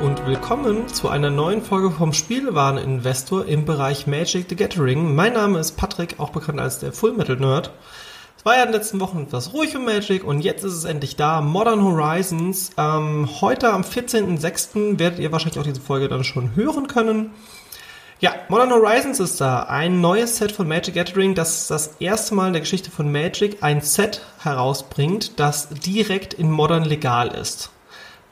und willkommen zu einer neuen Folge vom Spielwareninvestor im Bereich Magic the Gathering. Mein Name ist Patrick, auch bekannt als der Full Metal Nerd. Es war ja in den letzten Wochen etwas ruhig um Magic und jetzt ist es endlich da. Modern Horizons. Ähm, heute am 14.06. werdet ihr wahrscheinlich auch diese Folge dann schon hören können. Ja, Modern Horizons ist da. Ein neues Set von Magic Gathering, das das erste Mal in der Geschichte von Magic ein Set herausbringt, das direkt in Modern legal ist.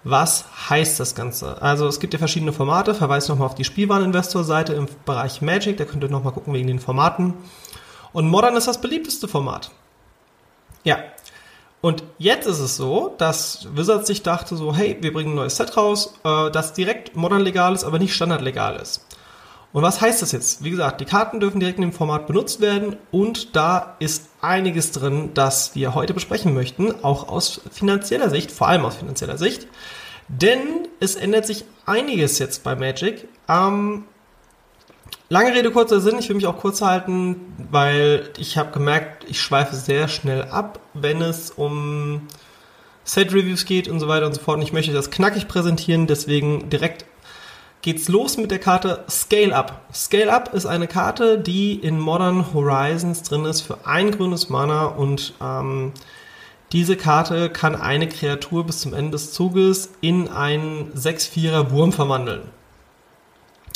Was heißt das Ganze? Also es gibt ja verschiedene Formate, verweise nochmal auf die Spielwareninvestor-Seite im Bereich Magic, da könnt ihr nochmal gucken wegen den Formaten. Und Modern ist das beliebteste Format. Ja. Und jetzt ist es so, dass Wizards sich dachte so, hey, wir bringen ein neues Set raus, äh, das direkt Modern legal ist, aber nicht Standard legal ist. Und was heißt das jetzt? Wie gesagt, die Karten dürfen direkt in dem Format benutzt werden und da ist einiges drin, das wir heute besprechen möchten, auch aus finanzieller Sicht, vor allem aus finanzieller Sicht. Denn es ändert sich einiges jetzt bei Magic. Ähm, lange Rede, kurzer Sinn, ich will mich auch kurz halten, weil ich habe gemerkt, ich schweife sehr schnell ab, wenn es um Set-Reviews geht und so weiter und so fort. Und ich möchte das knackig präsentieren, deswegen direkt geht's los mit der Karte Scale Up. Scale Up ist eine Karte, die in Modern Horizons drin ist für ein grünes Mana und ähm, Diese Karte kann eine Kreatur bis zum Ende des Zuges in einen 6-4er Wurm verwandeln.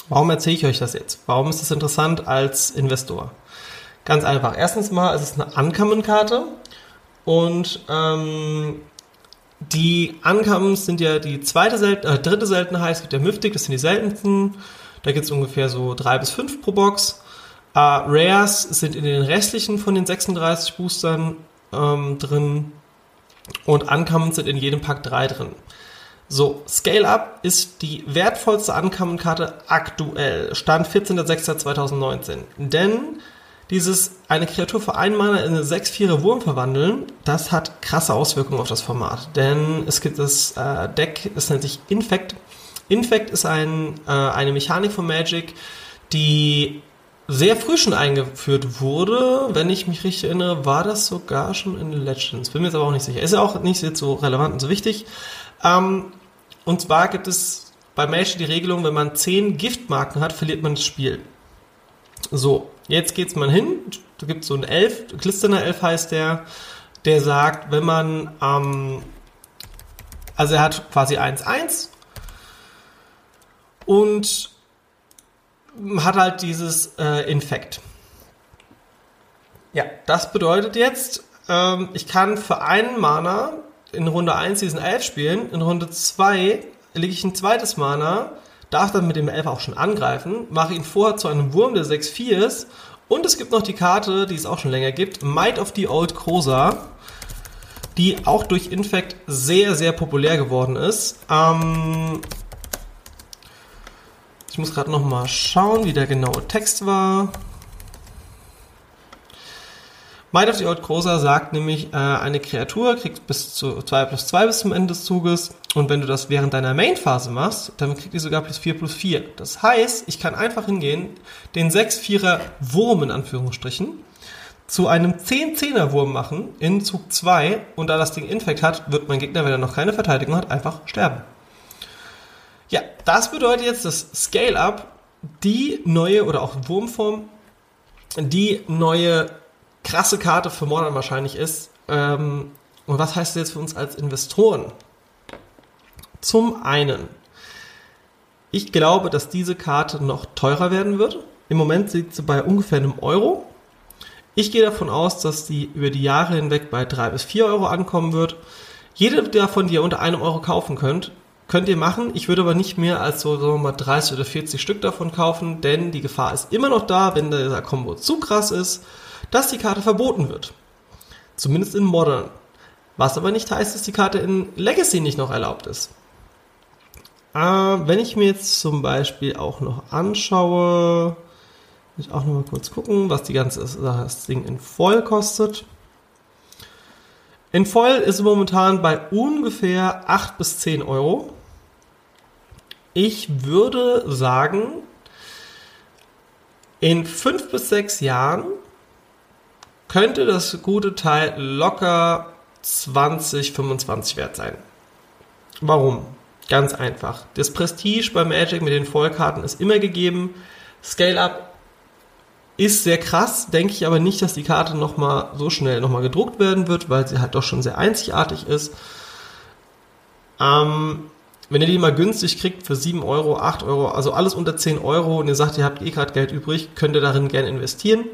Warum erzähle ich euch das jetzt? Warum ist das interessant als Investor? Ganz einfach. Erstens mal, es ist eine Uncommon-Karte und ähm, die Uncommons sind ja die zweite Sel äh, dritte Seltenheit. Es gibt ja Mythic, das sind die seltensten. Da gibt es ungefähr so drei bis fünf pro Box. Äh, Rares sind in den restlichen von den 36 Boostern ähm, drin. Und Uncommons sind in jedem Pack drei drin. So, Scale Up ist die wertvollste Uncommon-Karte aktuell. Stand 14.06.2019. Denn dieses eine Kreatur für einen Mana in eine 6-4er Wurm verwandeln, das hat krasse Auswirkungen auf das Format. Denn es gibt das äh, Deck, es nennt sich Infect. Infect ist ein, äh, eine Mechanik von Magic, die sehr früh schon eingeführt wurde. Wenn ich mich richtig erinnere, war das sogar schon in Legends. Bin mir jetzt aber auch nicht sicher. Ist ja auch nicht so relevant und so wichtig. Ähm, und zwar gibt es bei Magic die Regelung, wenn man 10 Giftmarken hat, verliert man das Spiel. So, jetzt geht's mal hin. Da gibt es so einen Elf, Glistener Elf heißt der, der sagt, wenn man, ähm, also er hat quasi 1-1 und hat halt dieses äh, Infekt. Ja, das bedeutet jetzt, ähm, ich kann für einen Mana in Runde 1 diesen Elf spielen, in Runde 2 lege ich ein zweites Mana, darf dann mit dem Elf auch schon angreifen, mache ihn vorher zu einem Wurm, der 6-4 ist und es gibt noch die Karte, die es auch schon länger gibt, Might of the Old Krosa, die auch durch Infect sehr, sehr populär geworden ist. Ähm, ich muss gerade noch mal schauen, wie der genaue Text war. Might of the Old Krosa sagt nämlich, äh, eine Kreatur kriegt bis zu 2 plus 2 bis zum Ende des Zuges und wenn du das während deiner Main-Phase machst, dann kriegt die sogar plus 4 plus 4. Das heißt, ich kann einfach hingehen, den 6-4er Wurm in Anführungsstrichen zu einem 10-10er Wurm machen in Zug 2 und da das Ding Infekt hat, wird mein Gegner, wenn er noch keine Verteidigung hat, einfach sterben. Ja, das bedeutet jetzt, dass Scale-Up die neue oder auch Wurmform die neue krasse Karte für Modern wahrscheinlich ist. Ähm, und was heißt das jetzt für uns als Investoren? Zum einen, ich glaube, dass diese Karte noch teurer werden wird. Im Moment liegt sie bei ungefähr einem Euro. Ich gehe davon aus, dass die über die Jahre hinweg bei drei bis vier Euro ankommen wird. Jede davon, die ihr unter einem Euro kaufen könnt, könnt ihr machen. Ich würde aber nicht mehr als so sagen wir mal 30 oder 40 Stück davon kaufen, denn die Gefahr ist immer noch da, wenn dieser Combo zu krass ist dass die Karte verboten wird. Zumindest in Modern. Was aber nicht heißt, dass die Karte in Legacy nicht noch erlaubt ist. Äh, wenn ich mir jetzt zum Beispiel auch noch anschaue, will ich auch noch mal kurz gucken, was die ganze das Ding in Voll kostet. In Voll ist momentan bei ungefähr 8 bis 10 Euro. Ich würde sagen, in 5 bis 6 Jahren könnte das gute Teil locker 20, 25 wert sein. Warum? Ganz einfach. Das Prestige bei Magic mit den Vollkarten ist immer gegeben. Scale-Up ist sehr krass, denke ich aber nicht, dass die Karte nochmal so schnell nochmal gedruckt werden wird, weil sie halt doch schon sehr einzigartig ist. Ähm, wenn ihr die mal günstig kriegt für 7 Euro, 8 Euro, also alles unter 10 Euro und ihr sagt, ihr habt eh gerade Geld übrig, könnt ihr darin gerne investieren.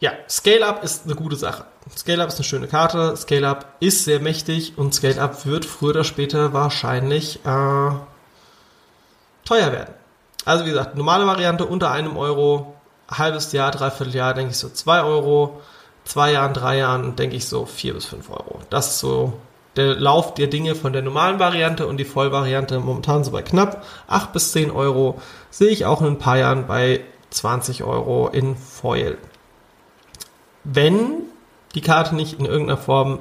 Ja, Scale-Up ist eine gute Sache. Scale-Up ist eine schöne Karte, Scale-Up ist sehr mächtig und Scale-Up wird früher oder später wahrscheinlich äh, teuer werden. Also wie gesagt, normale Variante unter einem Euro, halbes Jahr, dreiviertel Jahr, denke ich so zwei Euro, zwei Jahren, drei Jahren, denke ich so vier bis fünf Euro. Das ist so der Lauf der Dinge von der normalen Variante und die Vollvariante momentan so bei knapp acht bis zehn Euro, sehe ich auch in ein paar Jahren bei 20 Euro in Foil wenn die Karte nicht in irgendeiner Form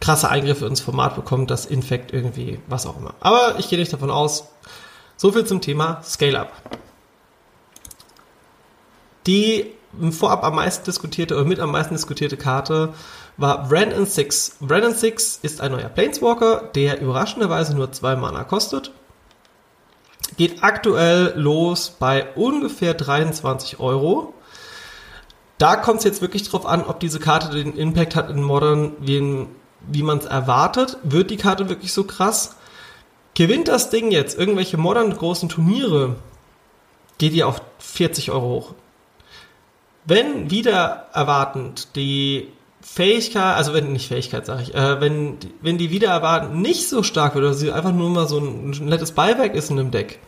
krasse Eingriffe ins Format bekommt, das Infekt irgendwie, was auch immer. Aber ich gehe nicht davon aus. So viel zum Thema Scale-Up. Die vorab am meisten diskutierte oder mit am meisten diskutierte Karte war Brandon 6. Brandon 6 ist ein neuer Planeswalker, der überraschenderweise nur zwei Mana kostet. Geht aktuell los bei ungefähr 23 Euro. Da kommt es jetzt wirklich drauf an, ob diese Karte den Impact hat in Modern, wie, wie man es erwartet. Wird die Karte wirklich so krass? Gewinnt das Ding jetzt irgendwelche Modern großen Turniere, geht die auf 40 Euro hoch. Wenn wieder erwartend die Fähigkeit, also wenn nicht Fähigkeit, sage ich, äh, wenn, wenn die wieder erwarten nicht so stark wird oder sie einfach nur mal so ein, ein nettes Beiwerk ist in einem Deck,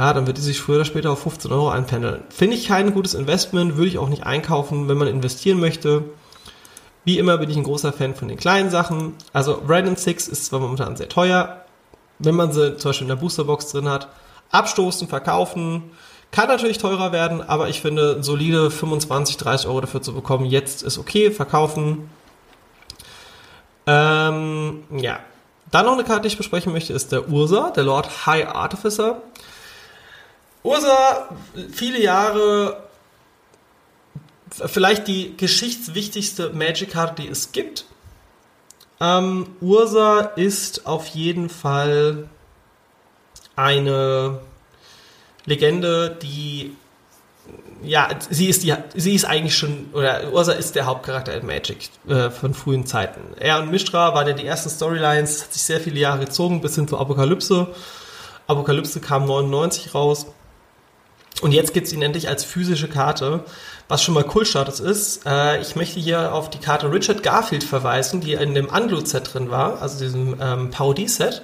ja, dann wird die sich früher oder später auf 15 Euro einpendeln. Finde ich kein gutes Investment, würde ich auch nicht einkaufen, wenn man investieren möchte. Wie immer bin ich ein großer Fan von den kleinen Sachen. Also Random Six ist zwar momentan sehr teuer, wenn man sie zum Beispiel in der Boosterbox drin hat. Abstoßen, verkaufen, kann natürlich teurer werden, aber ich finde, solide 25, 30 Euro dafür zu bekommen, jetzt ist okay, verkaufen. Ähm, ja. Dann noch eine Karte, die ich besprechen möchte, ist der Ursa, der Lord High Artificer. Ursa, viele Jahre vielleicht die geschichtswichtigste Magic-Karte, die es gibt. Ähm, Ursa ist auf jeden Fall eine Legende, die ja, sie ist die, sie ist eigentlich schon, oder Ursa ist der Hauptcharakter in Magic äh, von frühen Zeiten. Er und Mishra waren ja die ersten Storylines, hat sich sehr viele Jahre gezogen, bis hin zur Apokalypse. Apokalypse kam 99 raus. Und jetzt gibt es ihn endlich als physische Karte, was schon mal Kultstatus ist. Äh, ich möchte hier auf die Karte Richard Garfield verweisen, die in dem Unglued-Set drin war, also diesem ähm, Parodie-Set.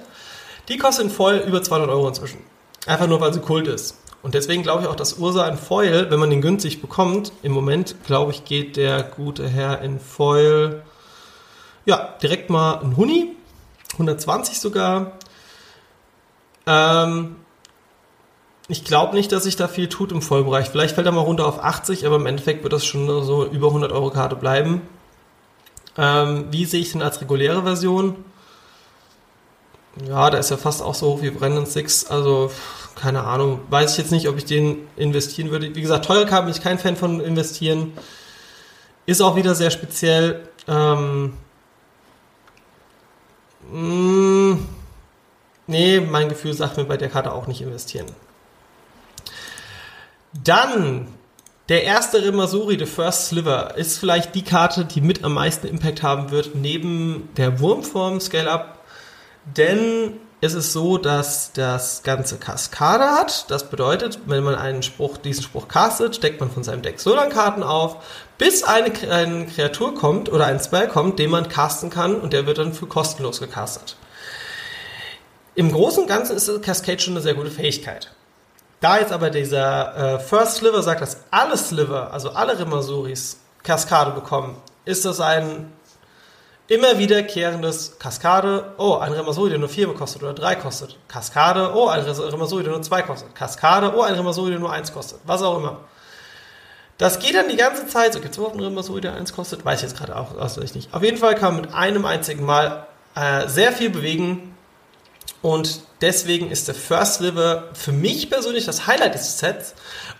Die kostet in voll über 200 Euro inzwischen. Einfach nur, weil sie Kult ist. Und deswegen glaube ich auch, dass Ursa in Foil, wenn man den günstig bekommt, im Moment, glaube ich, geht der gute Herr in Foil, ja, direkt mal ein Huni, 120 sogar. Ähm, ich glaube nicht, dass sich da viel tut im Vollbereich. Vielleicht fällt er mal runter auf 80, aber im Endeffekt wird das schon so über 100 Euro Karte bleiben. Ähm, wie sehe ich den als reguläre Version? Ja, da ist ja fast auch so hoch wie Brandon Six. Also, keine Ahnung. Weiß ich jetzt nicht, ob ich den investieren würde. Wie gesagt, teure Karten bin ich kein Fan von investieren. Ist auch wieder sehr speziell. Ähm, mh, mm, nee, mein Gefühl sagt mir bei der Karte auch nicht investieren. Dann der erste Remasuri, The First Sliver, ist vielleicht die Karte, die mit am meisten Impact haben wird, neben der Wurmform Scale-Up. Denn es ist so, dass das Ganze Kaskade hat. Das bedeutet, wenn man einen Spruch, diesen Spruch castet, steckt man von seinem Deck so lange Karten auf, bis eine, eine Kreatur kommt oder ein Spell kommt, den man casten kann und der wird dann für kostenlos gecastet. Im Großen und Ganzen ist Cascade schon eine sehr gute Fähigkeit. Da jetzt aber dieser äh, First Sliver sagt, dass alle Sliver, also alle Rimasuris, Kaskade bekommen, ist das ein immer wiederkehrendes Kaskade. Oh, ein Remasuri, der nur 4 kostet oder 3 kostet. Kaskade. Oh, ein Remasuri, der nur 2 kostet. Kaskade. Oh, ein Remasuri, der nur 1 kostet. Was auch immer. Das geht dann die ganze Zeit. So, gibt es überhaupt einen Remasuri, der 1 kostet? Weiß ich jetzt gerade auch auswendig nicht. Auf jeden Fall kann man mit einem einzigen Mal äh, sehr viel bewegen und deswegen ist der First Liver für mich persönlich das Highlight des Sets.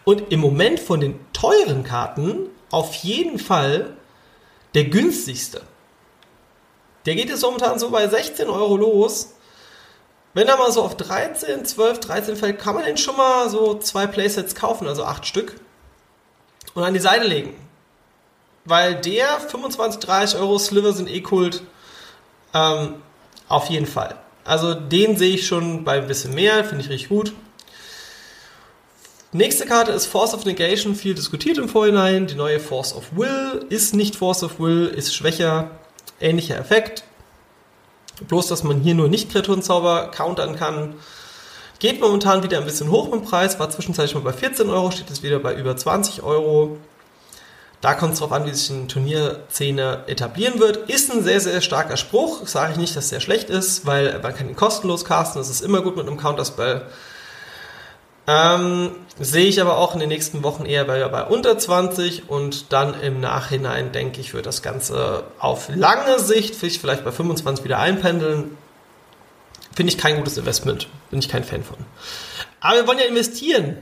Und im Moment von den teuren Karten auf jeden Fall der günstigste. Der geht jetzt momentan so bei 16 Euro los. Wenn er mal so auf 13, 12, 13 fällt, kann man den schon mal so zwei Playsets kaufen, also acht Stück. Und an die Seite legen. Weil der 25, 30 Euro Sliver sind eh Kult. Ähm, auf jeden Fall. Also den sehe ich schon bei ein bisschen mehr, finde ich richtig gut. Nächste Karte ist Force of Negation, viel diskutiert im Vorhinein. Die neue Force of Will ist nicht Force of Will, ist schwächer. Ähnlicher Effekt. Bloß, dass man hier nur Nicht-Kreaturenzauber countern kann. Geht momentan wieder ein bisschen hoch im Preis, war zwischenzeitlich mal bei 14 Euro, steht jetzt wieder bei über 20 Euro. Da kommt es darauf an, wie sich eine Turnierszene etablieren wird. Ist ein sehr, sehr starker Spruch. Sage ich nicht, dass der schlecht ist, weil man kann ihn kostenlos casten. Das ist immer gut mit einem Counterspell. Ähm, sehe ich aber auch in den nächsten Wochen eher bei, bei unter 20 und dann im Nachhinein denke ich, wird das Ganze auf lange Sicht vielleicht bei 25 wieder einpendeln. Finde ich kein gutes Investment. Bin ich kein Fan von. Aber wir wollen ja investieren.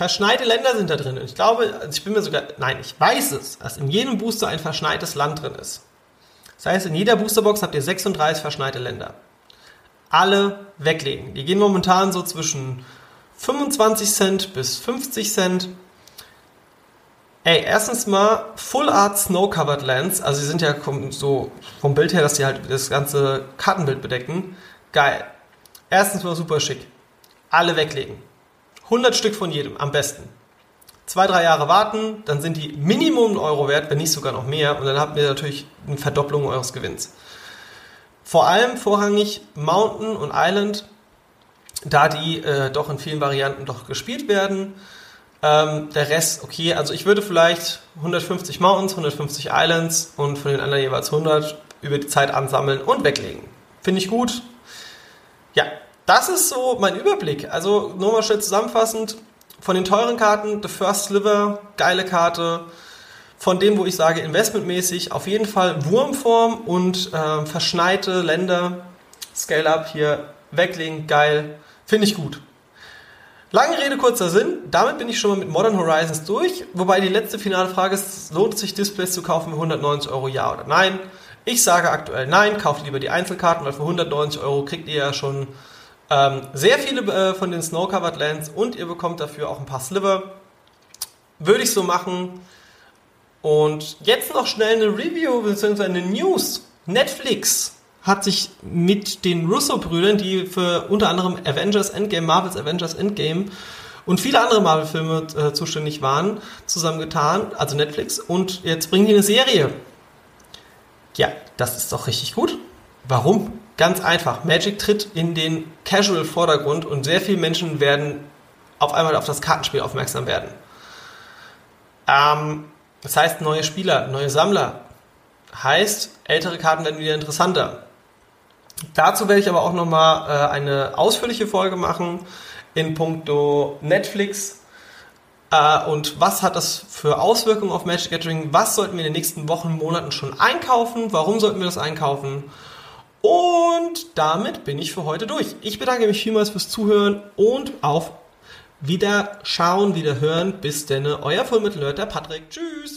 Verschneite Länder sind da drin. Und ich glaube, also ich bin mir sogar, nein, ich weiß es, dass in jedem Booster ein verschneites Land drin ist. Das heißt, in jeder Boosterbox habt ihr 36 verschneite Länder. Alle weglegen. Die gehen momentan so zwischen 25 Cent bis 50 Cent. Ey, erstens mal Full Art Snow Covered Lands. Also, sie sind ja so vom Bild her, dass sie halt das ganze Kartenbild bedecken. Geil. Erstens mal super schick. Alle weglegen. 100 Stück von jedem, am besten. Zwei, drei Jahre warten, dann sind die Minimum Euro wert, wenn nicht sogar noch mehr. Und dann habt ihr natürlich eine Verdopplung eures Gewinns. Vor allem vorrangig Mountain und Island, da die äh, doch in vielen Varianten doch gespielt werden. Ähm, der Rest, okay, also ich würde vielleicht 150 Mountains, 150 Islands und von den anderen jeweils 100 über die Zeit ansammeln und weglegen. Finde ich gut. Ja, das ist so mein Überblick. Also nur mal schnell zusammenfassend. Von den teuren Karten, The First Sliver, geile Karte. Von dem, wo ich sage, investmentmäßig, auf jeden Fall Wurmform und äh, verschneite Länder. Scale-Up hier, weglegen, geil. Finde ich gut. Lange Rede, kurzer Sinn. Damit bin ich schon mal mit Modern Horizons durch. Wobei die letzte finale Frage ist, lohnt sich Displays zu kaufen für 190 Euro, ja oder nein? Ich sage aktuell nein, kauft lieber die Einzelkarten, weil für 190 Euro kriegt ihr ja schon ähm, sehr viele äh, von den Snow-Covered Lands und ihr bekommt dafür auch ein paar Sliver. Würde ich so machen. Und jetzt noch schnell eine Review bzw. eine News. Netflix hat sich mit den Russo-Brüdern, die für unter anderem Avengers Endgame, Marvels Avengers Endgame und viele andere Marvel-Filme äh, zuständig waren, zusammengetan, also Netflix, und jetzt bringen die eine Serie. Ja, das ist doch richtig gut. Warum? Ganz einfach. Magic tritt in den Casual-Vordergrund und sehr viele Menschen werden auf einmal auf das Kartenspiel aufmerksam werden. Ähm, das heißt, neue Spieler, neue Sammler. Heißt, ältere Karten werden wieder interessanter. Dazu werde ich aber auch nochmal äh, eine ausführliche Folge machen in puncto Netflix. Äh, und was hat das für Auswirkungen auf Magic Gathering? Was sollten wir in den nächsten Wochen, Monaten schon einkaufen? Warum sollten wir das einkaufen? Und damit bin ich für heute durch. Ich bedanke mich vielmals fürs Zuhören und auf Wiederschauen, Wiederhören. Bis denn, euer Vollmittelhört, der Patrick. Tschüss.